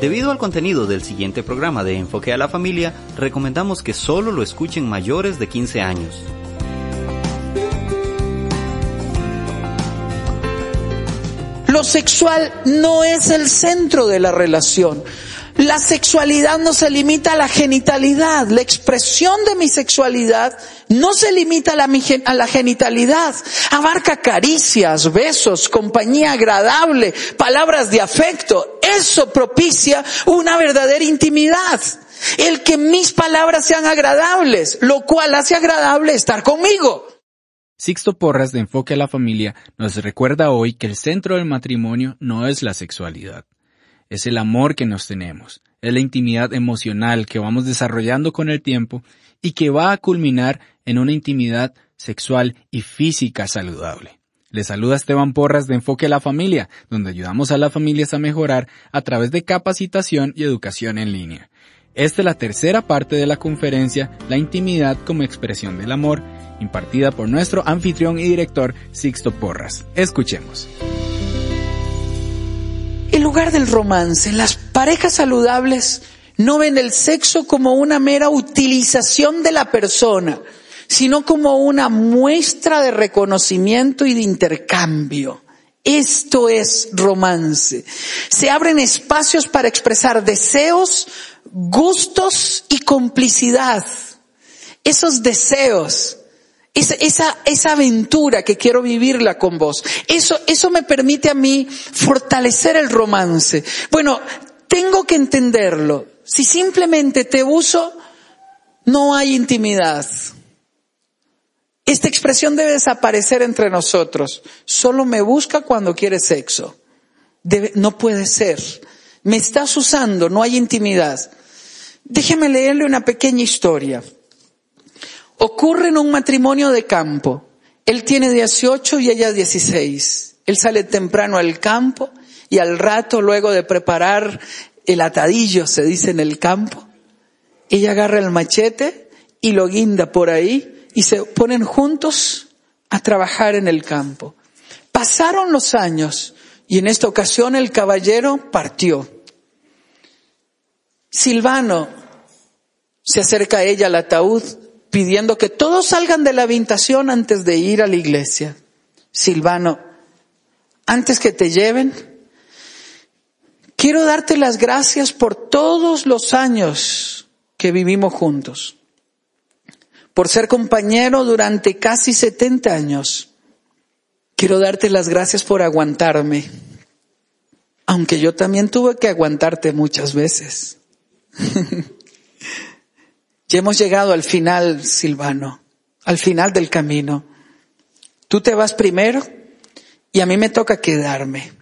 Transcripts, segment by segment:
Debido al contenido del siguiente programa de Enfoque a la Familia, recomendamos que solo lo escuchen mayores de 15 años. Lo sexual no es el centro de la relación. La sexualidad no se limita a la genitalidad. La expresión de mi sexualidad no se limita a la, a la, genitalidad. Abarca caricias, besos, compañía agradable, palabras de afecto. Eso propicia una verdadera intimidad. El que mis palabras sean agradables, lo cual hace agradable estar conmigo. Sixto Porras de Enfoque a la Familia nos recuerda hoy que el centro del matrimonio no es la sexualidad, es el amor que nos tenemos, es la intimidad emocional que vamos desarrollando con el tiempo y que va a culminar en una intimidad sexual y física saludable. Le saluda Esteban Porras de Enfoque a la Familia, donde ayudamos a las familias a mejorar a través de capacitación y educación en línea. Esta es la tercera parte de la conferencia La intimidad como expresión del amor, impartida por nuestro anfitrión y director Sixto Porras. Escuchemos. En lugar del romance, las parejas saludables no ven el sexo como una mera utilización de la persona, sino como una muestra de reconocimiento y de intercambio. Esto es romance. Se abren espacios para expresar deseos, gustos y complicidad. Esos deseos, esa, esa, esa aventura que quiero vivirla con vos. Eso, eso me permite a mí fortalecer el romance. Bueno, tengo que entenderlo. Si simplemente te uso, no hay intimidad. Esta expresión debe desaparecer entre nosotros. Solo me busca cuando quiere sexo. no puede ser. Me estás usando, no hay intimidad. Déjeme leerle una pequeña historia. Ocurre en un matrimonio de campo. Él tiene 18 y ella 16. Él sale temprano al campo y al rato, luego de preparar el atadillo, se dice en el campo, ella agarra el machete y lo guinda por ahí y se ponen juntos a trabajar en el campo. Pasaron los años y en esta ocasión el caballero partió. Silvano se acerca a ella al ataúd pidiendo que todos salgan de la habitación antes de ir a la iglesia. Silvano, antes que te lleven, quiero darte las gracias por todos los años que vivimos juntos por ser compañero durante casi 70 años. Quiero darte las gracias por aguantarme, aunque yo también tuve que aguantarte muchas veces. ya hemos llegado al final, Silvano, al final del camino. Tú te vas primero y a mí me toca quedarme.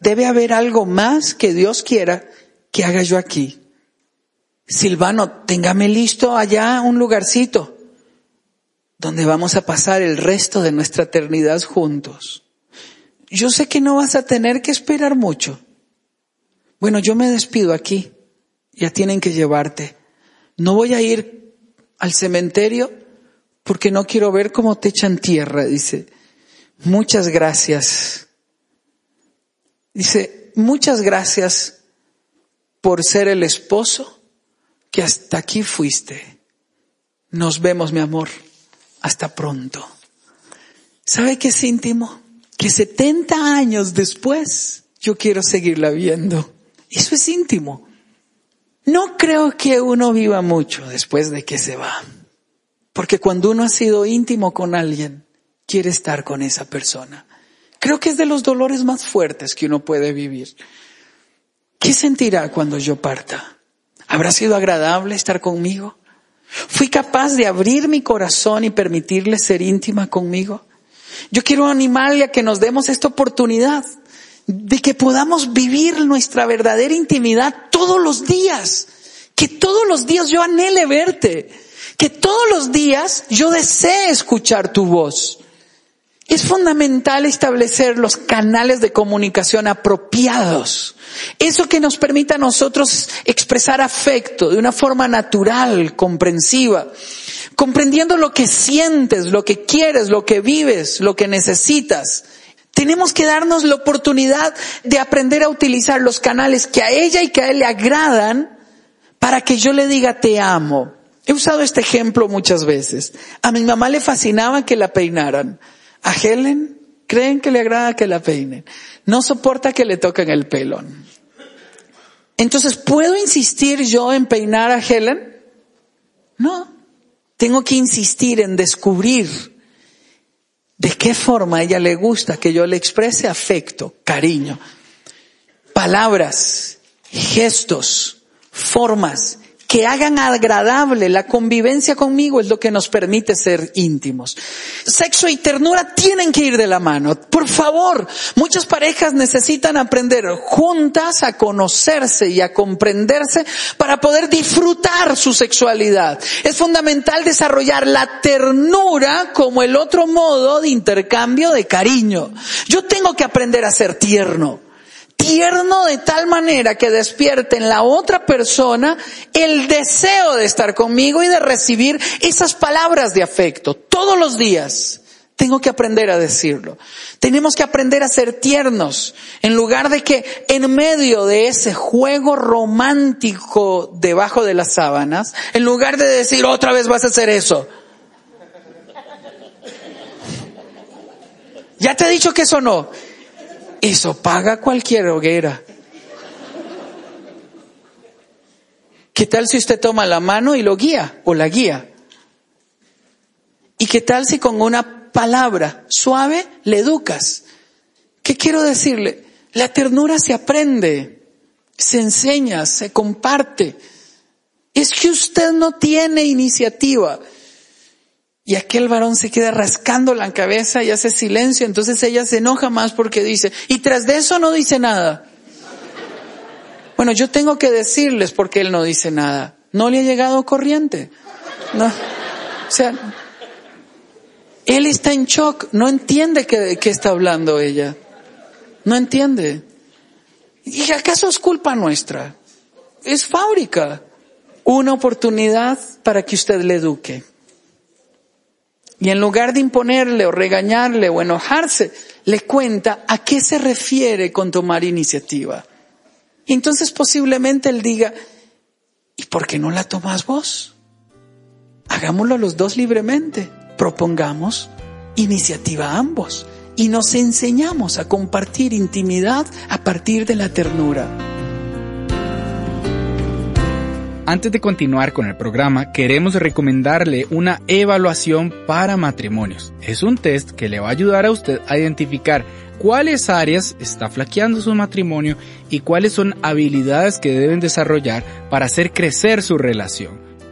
Debe haber algo más que Dios quiera que haga yo aquí. Silvano, téngame listo allá un lugarcito donde vamos a pasar el resto de nuestra eternidad juntos. Yo sé que no vas a tener que esperar mucho. Bueno, yo me despido aquí. Ya tienen que llevarte. No voy a ir al cementerio porque no quiero ver cómo te echan tierra, dice. Muchas gracias. Dice, muchas gracias por ser el esposo que hasta aquí fuiste. Nos vemos, mi amor. Hasta pronto. ¿Sabe qué es íntimo? Que 70 años después yo quiero seguirla viendo. Eso es íntimo. No creo que uno viva mucho después de que se va. Porque cuando uno ha sido íntimo con alguien, quiere estar con esa persona. Creo que es de los dolores más fuertes que uno puede vivir. ¿Qué sentirá cuando yo parta? ¿Habrá sido agradable estar conmigo? ¿Fui capaz de abrir mi corazón y permitirle ser íntima conmigo? Yo quiero animarle a que nos demos esta oportunidad de que podamos vivir nuestra verdadera intimidad todos los días. Que todos los días yo anhele verte. Que todos los días yo desee escuchar tu voz. Es fundamental establecer los canales de comunicación apropiados. Eso que nos permita a nosotros expresar afecto de una forma natural, comprensiva, comprendiendo lo que sientes, lo que quieres, lo que vives, lo que necesitas. Tenemos que darnos la oportunidad de aprender a utilizar los canales que a ella y que a él le agradan para que yo le diga te amo. He usado este ejemplo muchas veces. A mi mamá le fascinaba que la peinaran. A Helen creen que le agrada que la peinen. No soporta que le toquen el pelo. Entonces, ¿puedo insistir yo en peinar a Helen? No. Tengo que insistir en descubrir de qué forma ella le gusta que yo le exprese afecto, cariño, palabras, gestos, formas que hagan agradable la convivencia conmigo es lo que nos permite ser íntimos. Sexo y ternura tienen que ir de la mano. Por favor, muchas parejas necesitan aprender juntas a conocerse y a comprenderse para poder disfrutar su sexualidad. Es fundamental desarrollar la ternura como el otro modo de intercambio de cariño. Yo tengo que aprender a ser tierno tierno de tal manera que despierte en la otra persona el deseo de estar conmigo y de recibir esas palabras de afecto todos los días. Tengo que aprender a decirlo. Tenemos que aprender a ser tiernos en lugar de que en medio de ese juego romántico debajo de las sábanas, en lugar de decir otra vez vas a hacer eso. Ya te he dicho que eso no. Eso paga cualquier hoguera. ¿Qué tal si usted toma la mano y lo guía o la guía? ¿Y qué tal si con una palabra suave le educas? ¿Qué quiero decirle? La ternura se aprende, se enseña, se comparte. Es que usted no tiene iniciativa. Y aquel varón se queda rascando la cabeza y hace silencio, entonces ella se enoja más porque dice, y tras de eso no dice nada. Bueno, yo tengo que decirles porque él no dice nada. No le ha llegado corriente. No. O sea, él está en shock, no entiende de qué está hablando ella. No entiende. ¿Y acaso es culpa nuestra? Es fábrica. Una oportunidad para que usted le eduque. Y en lugar de imponerle o regañarle o enojarse, le cuenta a qué se refiere con tomar iniciativa. Entonces posiblemente él diga, ¿y por qué no la tomas vos? Hagámoslo los dos libremente. Propongamos iniciativa a ambos y nos enseñamos a compartir intimidad a partir de la ternura. Antes de continuar con el programa, queremos recomendarle una evaluación para matrimonios. Es un test que le va a ayudar a usted a identificar cuáles áreas está flaqueando su matrimonio y cuáles son habilidades que deben desarrollar para hacer crecer su relación.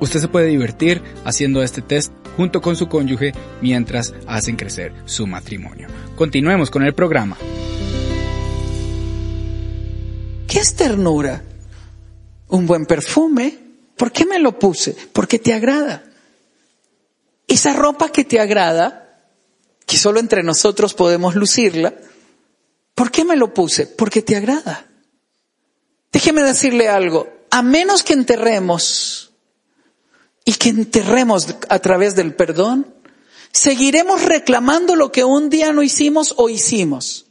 Usted se puede divertir haciendo este test junto con su cónyuge mientras hacen crecer su matrimonio. Continuemos con el programa. ¿Qué es ternura? Un buen perfume. ¿Por qué me lo puse? Porque te agrada. Esa ropa que te agrada, que solo entre nosotros podemos lucirla, ¿por qué me lo puse? Porque te agrada. Déjeme decirle algo. A menos que enterremos y que enterremos a través del perdón, seguiremos reclamando lo que un día no hicimos o hicimos.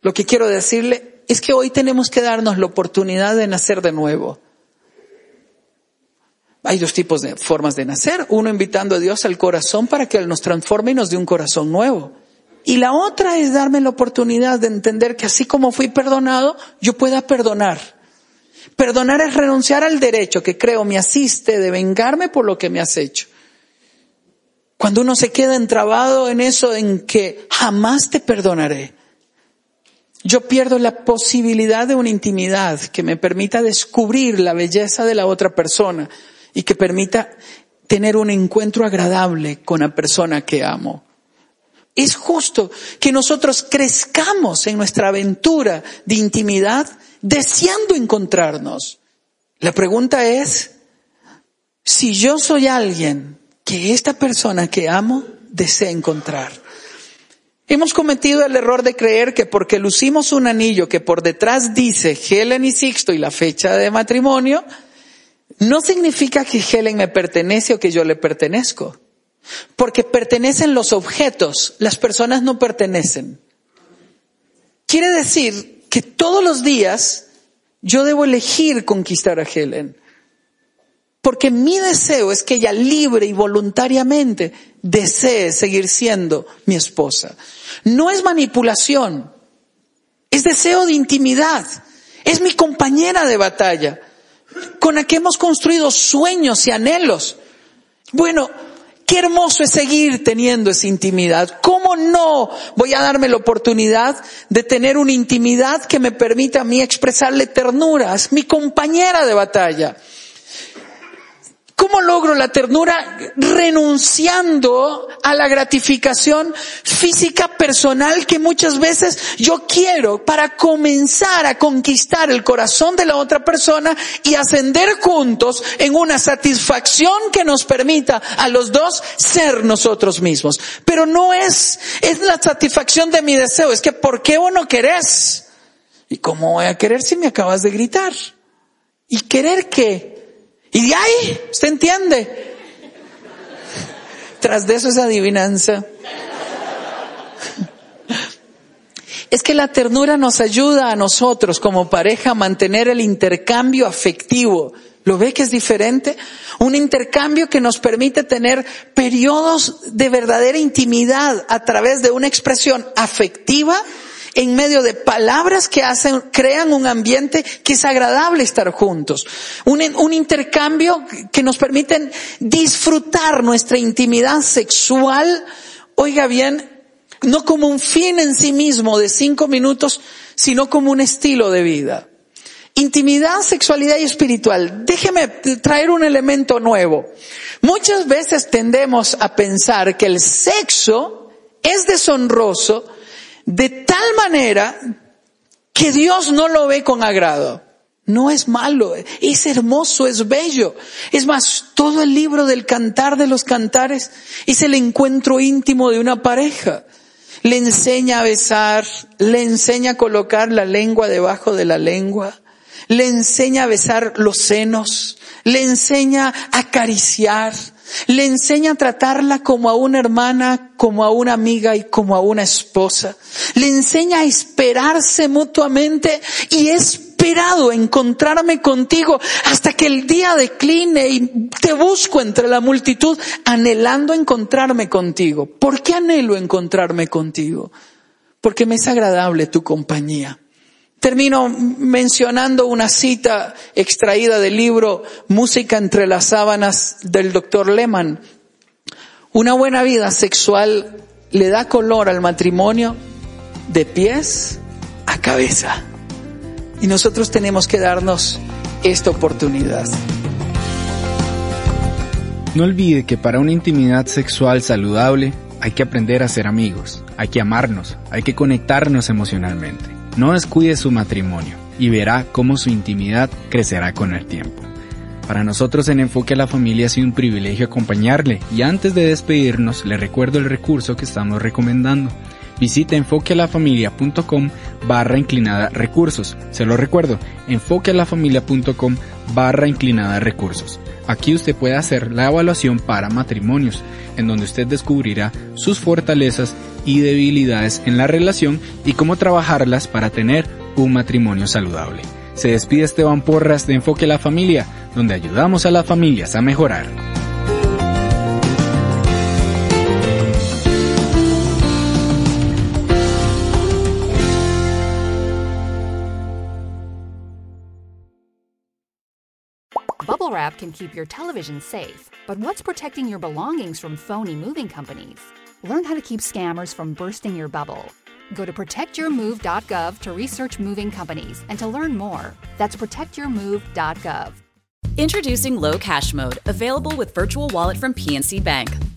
Lo que quiero decirle es que hoy tenemos que darnos la oportunidad de nacer de nuevo. Hay dos tipos de formas de nacer. Uno invitando a Dios al corazón para que Él nos transforme y nos dé un corazón nuevo. Y la otra es darme la oportunidad de entender que así como fui perdonado, yo pueda perdonar Perdonar es renunciar al derecho que creo me asiste de vengarme por lo que me has hecho. Cuando uno se queda entrabado en eso, en que jamás te perdonaré, yo pierdo la posibilidad de una intimidad que me permita descubrir la belleza de la otra persona y que permita tener un encuentro agradable con la persona que amo. Es justo que nosotros crezcamos en nuestra aventura de intimidad deseando encontrarnos. La pregunta es, si yo soy alguien que esta persona que amo desea encontrar, Hemos cometido el error de creer que porque lucimos un anillo que por detrás dice Helen y Sixto y la fecha de matrimonio, no significa que Helen me pertenece o que yo le pertenezco. Porque pertenecen los objetos, las personas no pertenecen. Quiere decir que todos los días yo debo elegir conquistar a Helen. Porque mi deseo es que ella libre y voluntariamente desee seguir siendo mi esposa. No es manipulación, es deseo de intimidad, es mi compañera de batalla, con la que hemos construido sueños y anhelos. Bueno, qué hermoso es seguir teniendo esa intimidad. ¿Cómo no voy a darme la oportunidad de tener una intimidad que me permita a mí expresarle ternuras, mi compañera de batalla? ¿Cómo logro la ternura renunciando a la gratificación física personal que muchas veces yo quiero para comenzar a conquistar el corazón de la otra persona y ascender juntos en una satisfacción que nos permita a los dos ser nosotros mismos? Pero no es, es la satisfacción de mi deseo, es que ¿por qué vos no querés? ¿Y cómo voy a querer si me acabas de gritar? ¿Y querer qué? Y de ahí, ¿usted entiende? Tras de eso es adivinanza. Es que la ternura nos ayuda a nosotros como pareja a mantener el intercambio afectivo. ¿Lo ve que es diferente? Un intercambio que nos permite tener periodos de verdadera intimidad a través de una expresión afectiva en medio de palabras que crean un ambiente que es agradable estar juntos. Un, un intercambio que nos permiten disfrutar nuestra intimidad sexual, oiga bien, no como un fin en sí mismo de cinco minutos, sino como un estilo de vida. Intimidad, sexualidad y espiritual. Déjeme traer un elemento nuevo. Muchas veces tendemos a pensar que el sexo es deshonroso de tal manera que Dios no lo ve con agrado. No es malo, es hermoso, es bello. Es más, todo el libro del cantar de los cantares es el encuentro íntimo de una pareja. Le enseña a besar, le enseña a colocar la lengua debajo de la lengua, le enseña a besar los senos, le enseña a acariciar, le enseña a tratarla como a una hermana, como a una amiga y como a una esposa. Le enseña a esperarse mutuamente y he esperado encontrarme contigo hasta que el día decline y te busco entre la multitud anhelando encontrarme contigo. ¿Por qué anhelo encontrarme contigo? Porque me es agradable tu compañía. Termino mencionando una cita extraída del libro Música entre las sábanas del doctor Lehman. Una buena vida sexual le da color al matrimonio de pies a cabeza. Y nosotros tenemos que darnos esta oportunidad. No olvide que para una intimidad sexual saludable hay que aprender a ser amigos, hay que amarnos, hay que conectarnos emocionalmente. No descuide su matrimonio y verá cómo su intimidad crecerá con el tiempo. Para nosotros en Enfoque a la Familia ha sido un privilegio acompañarle y antes de despedirnos le recuerdo el recurso que estamos recomendando. Visite enfoquealafamilia.com barra inclinada recursos. Se lo recuerdo, enfoquealafamilia.com barra inclinada recursos. Aquí usted puede hacer la evaluación para matrimonios, en donde usted descubrirá sus fortalezas y debilidades en la relación y cómo trabajarlas para tener un matrimonio saludable. Se despide Esteban Porras de Enfoque a la Familia, donde ayudamos a las familias a mejorar. Bubble wrap can keep your television safe, but what's protecting your belongings from phony moving companies? Learn how to keep scammers from bursting your bubble. Go to protectyourmove.gov to research moving companies and to learn more. That's protectyourmove.gov. Introducing Low Cash Mode, available with Virtual Wallet from PNC Bank,